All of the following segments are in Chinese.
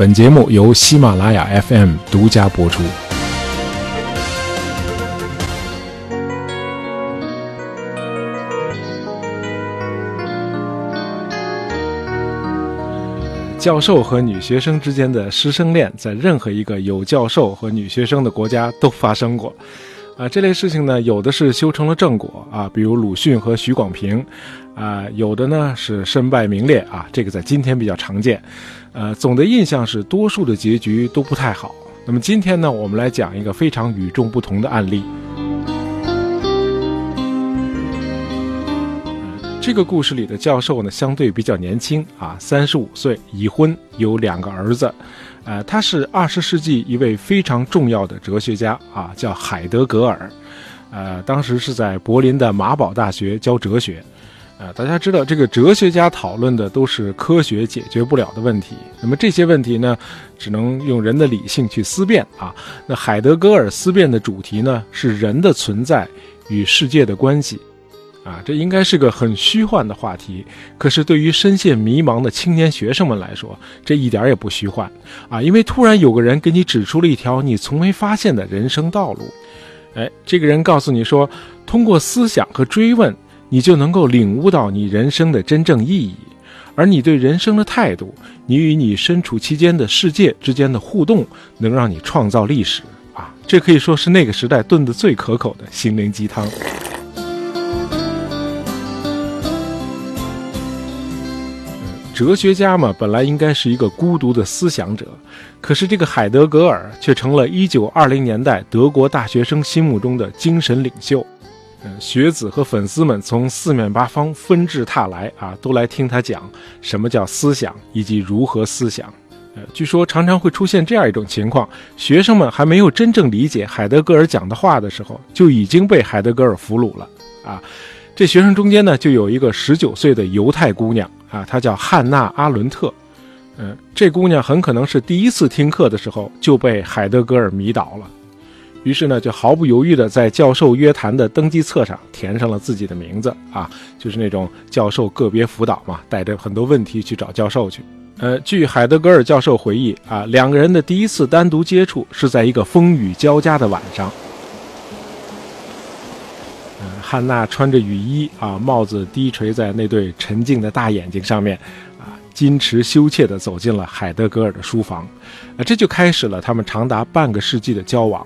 本节目由喜马拉雅 FM 独家播出。教授和女学生之间的师生恋，在任何一个有教授和女学生的国家都发生过。啊，这类事情呢，有的是修成了正果啊，比如鲁迅和许广平，啊，有的呢是身败名裂啊，这个在今天比较常见。呃，总的印象是多数的结局都不太好。那么今天呢，我们来讲一个非常与众不同的案例。这个故事里的教授呢，相对比较年轻啊，三十五岁，已婚，有两个儿子。呃，他是二十世纪一位非常重要的哲学家啊，叫海德格尔。呃，当时是在柏林的马堡大学教哲学。呃，大家知道，这个哲学家讨论的都是科学解决不了的问题。那么这些问题呢，只能用人的理性去思辨啊。那海德格尔思辨的主题呢，是人的存在与世界的关系。啊，这应该是个很虚幻的话题，可是对于深陷迷茫的青年学生们来说，这一点也不虚幻啊！因为突然有个人给你指出了一条你从没发现的人生道路，哎，这个人告诉你说，通过思想和追问，你就能够领悟到你人生的真正意义，而你对人生的态度，你与你身处期间的世界之间的互动，能让你创造历史啊！这可以说是那个时代炖得最可口的心灵鸡汤。哲学家嘛，本来应该是一个孤独的思想者，可是这个海德格尔却成了一九二零年代德国大学生心目中的精神领袖。嗯，学子和粉丝们从四面八方纷至沓来啊，都来听他讲什么叫思想以及如何思想。呃，据说常常会出现这样一种情况：学生们还没有真正理解海德格尔讲的话的时候，就已经被海德格尔俘虏了啊。这学生中间呢，就有一个十九岁的犹太姑娘啊，她叫汉娜·阿伦特。嗯，这姑娘很可能是第一次听课的时候就被海德格尔迷倒了，于是呢，就毫不犹豫地在教授约谈的登记册上填上了自己的名字啊，就是那种教授个别辅导嘛，带着很多问题去找教授去。呃，据海德格尔教授回忆啊，两个人的第一次单独接触是在一个风雨交加的晚上。汉娜穿着雨衣啊，帽子低垂在那对沉静的大眼睛上面，啊，矜持羞怯地走进了海德格尔的书房，啊，这就开始了他们长达半个世纪的交往。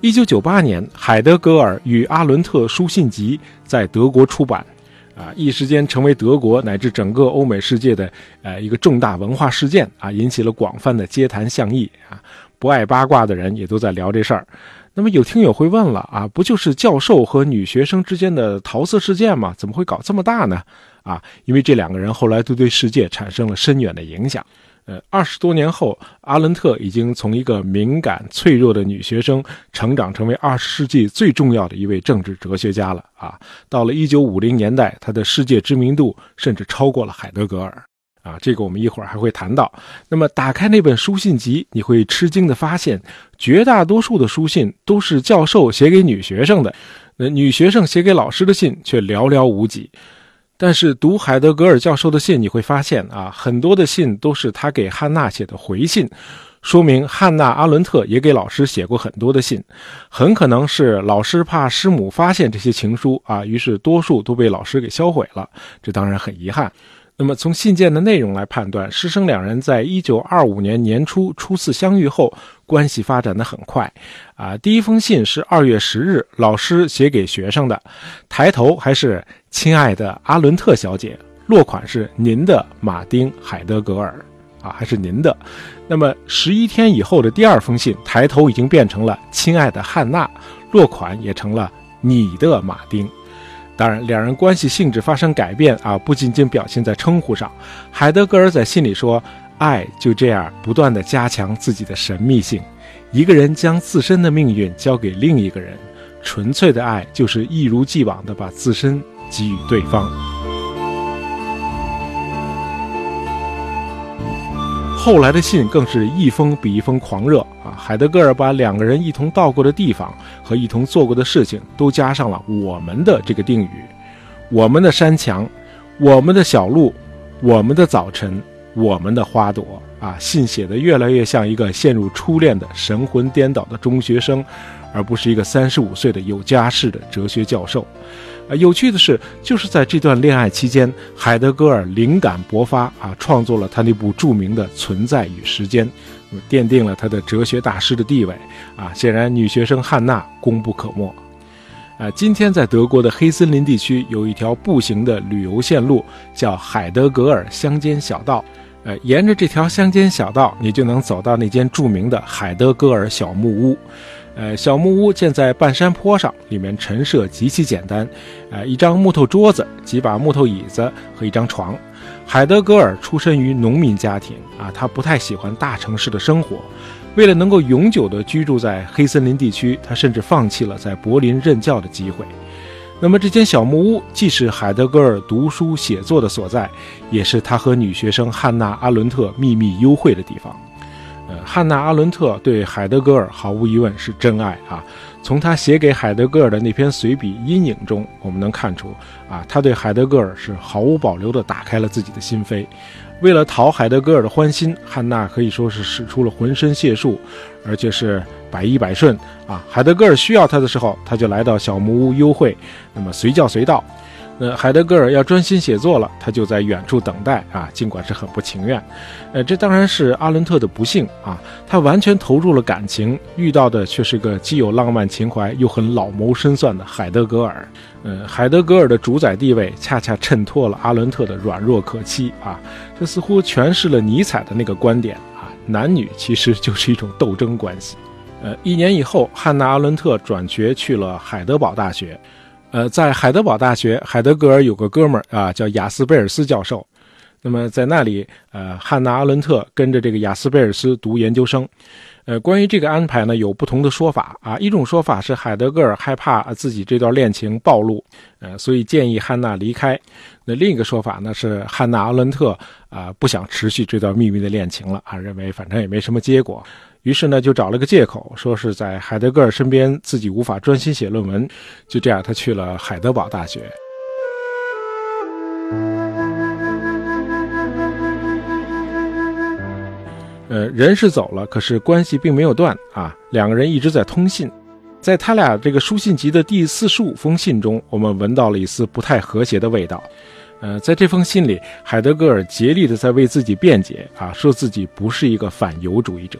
一九九八年，海德格尔与阿伦特书信集在德国出版，啊，一时间成为德国乃至整个欧美世界的呃一个重大文化事件啊，引起了广泛的街谈巷议啊，不爱八卦的人也都在聊这事儿。那么有听友会问了啊，不就是教授和女学生之间的桃色事件吗？怎么会搞这么大呢？啊，因为这两个人后来都对世界产生了深远的影响。呃，二十多年后，阿伦特已经从一个敏感脆弱的女学生，成长成为二十世纪最重要的一位政治哲学家了啊。到了一九五零年代，他的世界知名度甚至超过了海德格尔。啊，这个我们一会儿还会谈到。那么，打开那本书信集，你会吃惊的发现，绝大多数的书信都是教授写给女学生的，那女学生写给老师的信却寥寥无几。但是，读海德格尔教授的信，你会发现啊，很多的信都是他给汉娜写的回信，说明汉娜·阿伦特也给老师写过很多的信，很可能是老师怕师母发现这些情书啊，于是多数都被老师给销毁了。这当然很遗憾。那么从信件的内容来判断，师生两人在一九二五年年初初次相遇后，关系发展的很快。啊，第一封信是二月十日老师写给学生的，抬头还是“亲爱的阿伦特小姐”，落款是“您的马丁·海德格尔”，啊，还是您的。那么十一天以后的第二封信，抬头已经变成了“亲爱的汉娜”，落款也成了“你的马丁”。当然，两人关系性质发生改变啊，不仅仅表现在称呼上。海德格尔在信里说：“爱就这样不断地加强自己的神秘性。一个人将自身的命运交给另一个人，纯粹的爱就是一如既往地把自身给予对方。”后来的信更是一封比一封狂热啊！海德格尔把两个人一同到过的地方和一同做过的事情都加上了“我们的”这个定语，我们的山墙，我们的小路，我们的早晨，我们的花朵啊，信写的越来越像一个陷入初恋的神魂颠倒的中学生，而不是一个三十五岁的有家室的哲学教授。啊，有趣的是，就是在这段恋爱期间，海德格尔灵感勃发啊，创作了他那部著名的《存在与时间》，奠定了他的哲学大师的地位啊。显然，女学生汉娜功不可没。啊，今天在德国的黑森林地区有一条步行的旅游线路，叫海德格尔乡间小道。呃，沿着这条乡间小道，你就能走到那间著名的海德格尔小木屋。呃，小木屋建在半山坡上，里面陈设极其简单，呃，一张木头桌子、几把木头椅子和一张床。海德格尔出身于农民家庭啊，他不太喜欢大城市的生活。为了能够永久地居住在黑森林地区，他甚至放弃了在柏林任教的机会。那么，这间小木屋既是海德格尔读书写作的所在，也是他和女学生汉娜·阿伦特秘密幽会的地方。汉娜·阿伦特对海德格尔毫无疑问是真爱啊。从他写给海德格尔的那篇随笔《阴影》中，我们能看出，啊，他对海德格尔是毫无保留地打开了自己的心扉。为了讨海德格尔的欢心，汉娜可以说是使出了浑身解数，而且是百依百顺啊。海德格尔需要他的时候，他就来到小木屋幽会，那么随叫随到。呃海德格尔要专心写作了，他就在远处等待啊，尽管是很不情愿。呃，这当然是阿伦特的不幸啊，他完全投入了感情，遇到的却是个既有浪漫情怀又很老谋深算的海德格尔。呃，海德格尔的主宰地位恰恰衬托了阿伦特的软弱可欺啊，这似乎诠释了尼采的那个观点啊，男女其实就是一种斗争关系。呃，一年以后，汉娜·阿伦特转学去了海德堡大学。呃，在海德堡大学，海德格尔有个哥们儿啊，叫雅斯贝尔斯教授。那么在那里，呃，汉娜·阿伦特跟着这个雅斯贝尔斯读研究生。呃，关于这个安排呢，有不同的说法啊。一种说法是海德格尔害怕自己这段恋情暴露，呃，所以建议汉娜离开。那另一个说法呢是汉娜·阿伦特啊不想持续这段秘密的恋情了啊，认为反正也没什么结果。于是呢，就找了个借口，说是在海德格尔身边，自己无法专心写论文。就这样，他去了海德堡大学。呃，人是走了，可是关系并没有断啊。两个人一直在通信，在他俩这个书信集的第四十五封信中，我们闻到了一丝不太和谐的味道。呃，在这封信里，海德格尔竭力的在为自己辩解啊，说自己不是一个反犹主义者。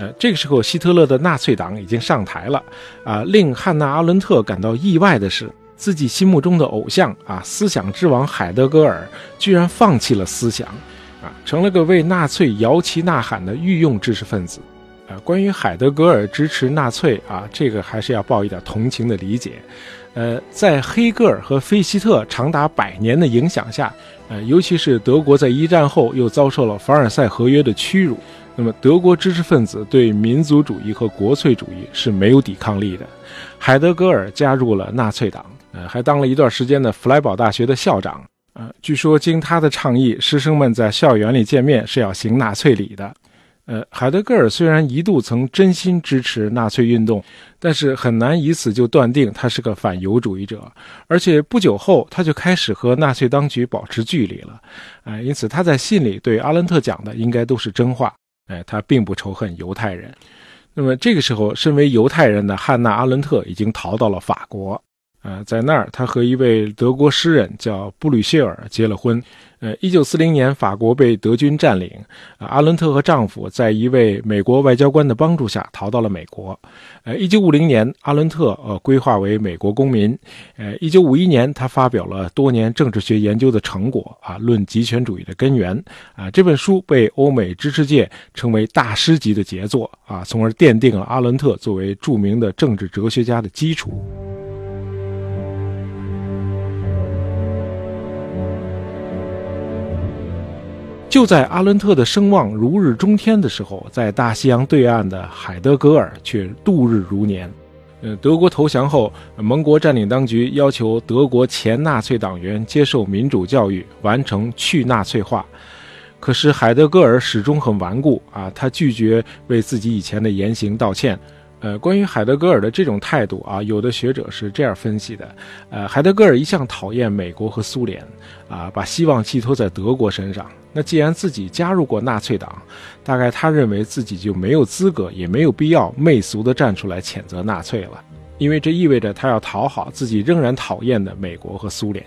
呃，这个时候，希特勒的纳粹党已经上台了，啊，令汉娜·阿伦特感到意外的是，自己心目中的偶像啊，思想之王海德格尔，居然放弃了思想，啊，成了个为纳粹摇旗呐喊的御用知识分子。啊，关于海德格尔支持纳粹啊，这个还是要抱一点同情的理解。呃，在黑格尔和费希特长达百年的影响下，呃，尤其是德国在一战后又遭受了凡尔赛合约的屈辱。那么，德国知识分子对民族主义和国粹主义是没有抵抗力的。海德格尔加入了纳粹党，呃，还当了一段时间的弗莱堡大学的校长。呃，据说经他的倡议，师生们在校园里见面是要行纳粹礼的。呃，海德格尔虽然一度曾真心支持纳粹运动，但是很难以此就断定他是个反犹主义者。而且不久后，他就开始和纳粹当局保持距离了。呃，因此他在信里对阿伦特讲的应该都是真话。哎，他并不仇恨犹太人。那么这个时候，身为犹太人的汉娜·阿伦特已经逃到了法国。呃，在那儿，他和一位德国诗人叫布吕歇尔结了婚。呃，一九四零年，法国被德军占领，阿伦特和丈夫在一位美国外交官的帮助下逃到了美国。呃，一九五零年，阿伦特呃规划为美国公民。呃，一九五一年，他发表了多年政治学研究的成果啊，《论极权主义的根源》啊，这本书被欧美知识界称为大师级的杰作啊，从而奠定了阿伦特作为著名的政治哲学家的基础。就在阿伦特的声望如日中天的时候，在大西洋对岸的海德格尔却度日如年。呃，德国投降后，盟国占领当局要求德国前纳粹党员接受民主教育，完成去纳粹化。可是海德格尔始终很顽固啊，他拒绝为自己以前的言行道歉。呃，关于海德格尔的这种态度啊，有的学者是这样分析的：呃，海德格尔一向讨厌美国和苏联，啊，把希望寄托在德国身上那既然自己加入过纳粹党，大概他认为自己就没有资格，也没有必要媚俗地站出来谴责纳粹了，因为这意味着他要讨好自己仍然讨厌的美国和苏联。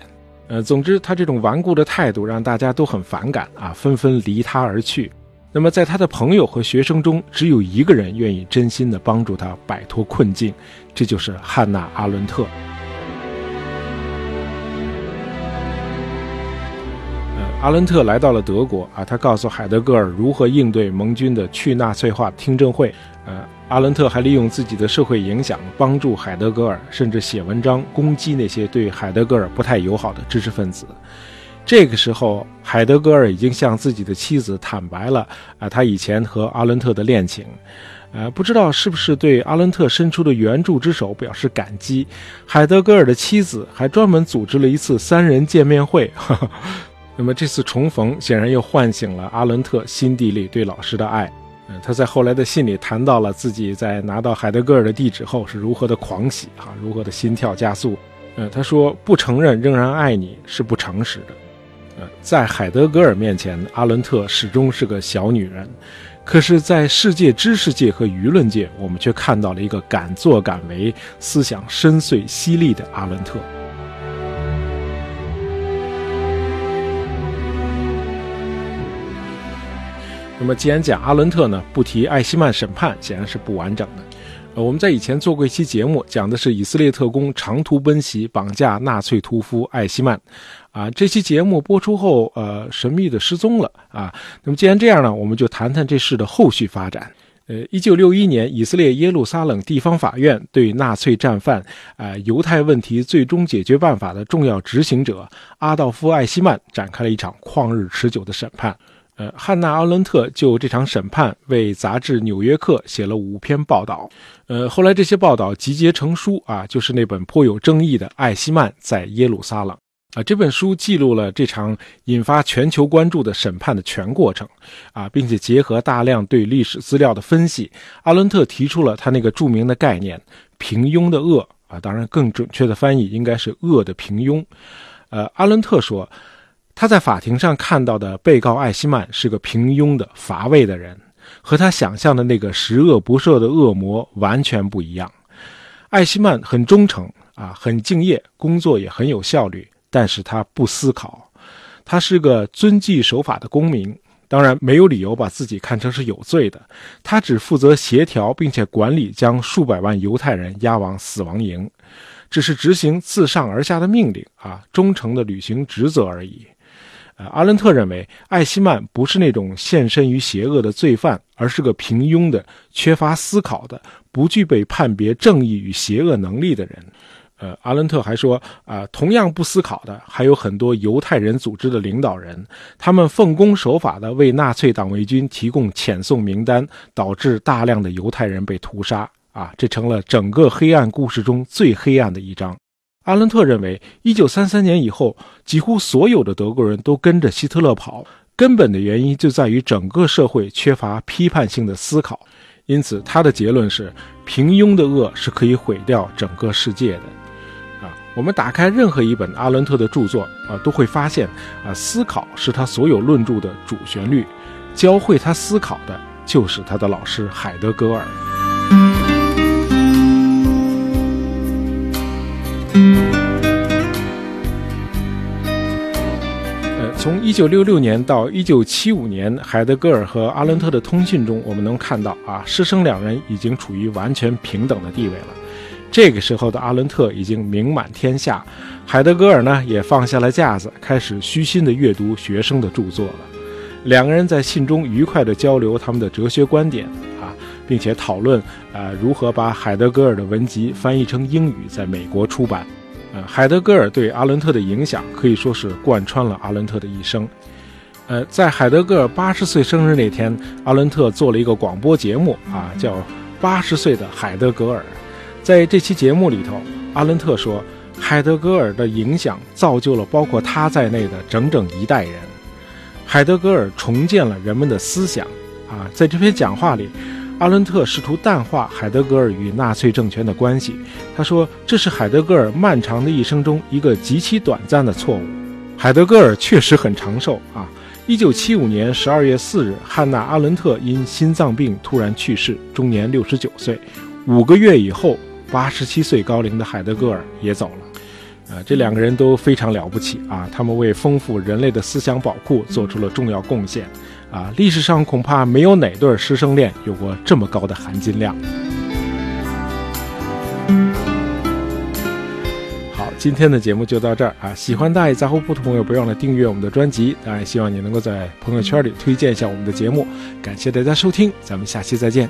呃，总之，他这种顽固的态度让大家都很反感啊，纷纷离他而去。那么，在他的朋友和学生中，只有一个人愿意真心地帮助他摆脱困境，这就是汉娜·阿伦特。阿伦特来到了德国啊，他告诉海德格尔如何应对盟军的去纳粹化听证会。呃，阿伦特还利用自己的社会影响，帮助海德格尔，甚至写文章攻击那些对海德格尔不太友好的知识分子。这个时候，海德格尔已经向自己的妻子坦白了啊，他以前和阿伦特的恋情，呃，不知道是不是对阿伦特伸出的援助之手表示感激。海德格尔的妻子还专门组织了一次三人见面会。那么这次重逢显然又唤醒了阿伦特心底里对老师的爱。嗯，他在后来的信里谈到了自己在拿到海德格尔的地址后是如何的狂喜啊，如何的心跳加速。嗯，他说不承认仍然爱你是不诚实的。呃，在海德格尔面前，阿伦特始终是个小女人，可是，在世界知识界和舆论界，我们却看到了一个敢作敢为、思想深邃犀利的阿伦特。那么，既然讲阿伦特呢，不提艾希曼审判，显然是不完整的。呃，我们在以前做过一期节目，讲的是以色列特工长途奔袭绑架纳粹屠夫艾希曼，啊，这期节目播出后，呃，神秘的失踪了啊。那么既然这样呢，我们就谈谈这事的后续发展。呃，一九六一年，以色列耶路撒冷地方法院对纳粹战犯，啊，犹太问题最终解决办法的重要执行者阿道夫艾希曼展开了一场旷日持久的审判。呃，汉娜·阿伦特就这场审判为杂志《纽约客》写了五篇报道。呃，后来这些报道集结成书啊，就是那本颇有争议的《艾希曼在耶路撒冷》啊。这本书记录了这场引发全球关注的审判的全过程啊，并且结合大量对历史资料的分析，阿伦特提出了他那个著名的概念“平庸的恶”啊，当然更准确的翻译应该是“恶的平庸”。呃，阿伦特说。他在法庭上看到的被告艾希曼是个平庸的、乏味的人，和他想象的那个十恶不赦的恶魔完全不一样。艾希曼很忠诚啊，很敬业，工作也很有效率，但是他不思考。他是个遵纪守法的公民，当然没有理由把自己看成是有罪的。他只负责协调并且管理将数百万犹太人押往死亡营，只是执行自上而下的命令啊，忠诚的履行职责而已。呃，阿伦特认为艾希曼不是那种献身于邪恶的罪犯，而是个平庸的、缺乏思考的、不具备判别正义与邪恶能力的人。呃，阿伦特还说，啊，同样不思考的还有很多犹太人组织的领导人，他们奉公守法的为纳粹党卫军提供遣送名单，导致大量的犹太人被屠杀。啊，这成了整个黑暗故事中最黑暗的一章。阿伦特认为，一九三三年以后，几乎所有的德国人都跟着希特勒跑，根本的原因就在于整个社会缺乏批判性的思考。因此，他的结论是：平庸的恶是可以毁掉整个世界的。啊，我们打开任何一本阿伦特的著作啊，都会发现啊，思考是他所有论著的主旋律，教会他思考的就是他的老师海德格尔。从一九六六年到一九七五年，海德格尔和阿伦特的通信中，我们能看到啊，师生两人已经处于完全平等的地位了。这个时候的阿伦特已经名满天下，海德格尔呢也放下了架子，开始虚心的阅读学生的著作了。两个人在信中愉快地交流他们的哲学观点啊，并且讨论啊如何把海德格尔的文集翻译成英语，在美国出版。呃，海德格尔对阿伦特的影响可以说是贯穿了阿伦特的一生。呃，在海德格尔八十岁生日那天，阿伦特做了一个广播节目啊，叫《八十岁的海德格尔》。在这期节目里头，阿伦特说，海德格尔的影响造就了包括他在内的整整一代人。海德格尔重建了人们的思想啊，在这篇讲话里。阿伦特试图淡化海德格尔与纳粹政权的关系。他说：“这是海德格尔漫长的一生中一个极其短暂的错误。海德格尔确实很长寿啊，一九七五年十二月四日，汉娜·阿伦特因心脏病突然去世，终年六十九岁。五个月以后，八十七岁高龄的海德格尔也走了。啊，这两个人都非常了不起啊！他们为丰富人类的思想宝库做出了重要贡献。啊，历史上恐怕没有哪对师生恋有过这么高的含金量。好今天的节目就到这儿啊！喜欢大爷杂货铺的朋友，别忘了订阅我们的专辑。当然，希望你能够在朋友圈里推荐一下我们的节目。感谢大家收听，咱们下期再见。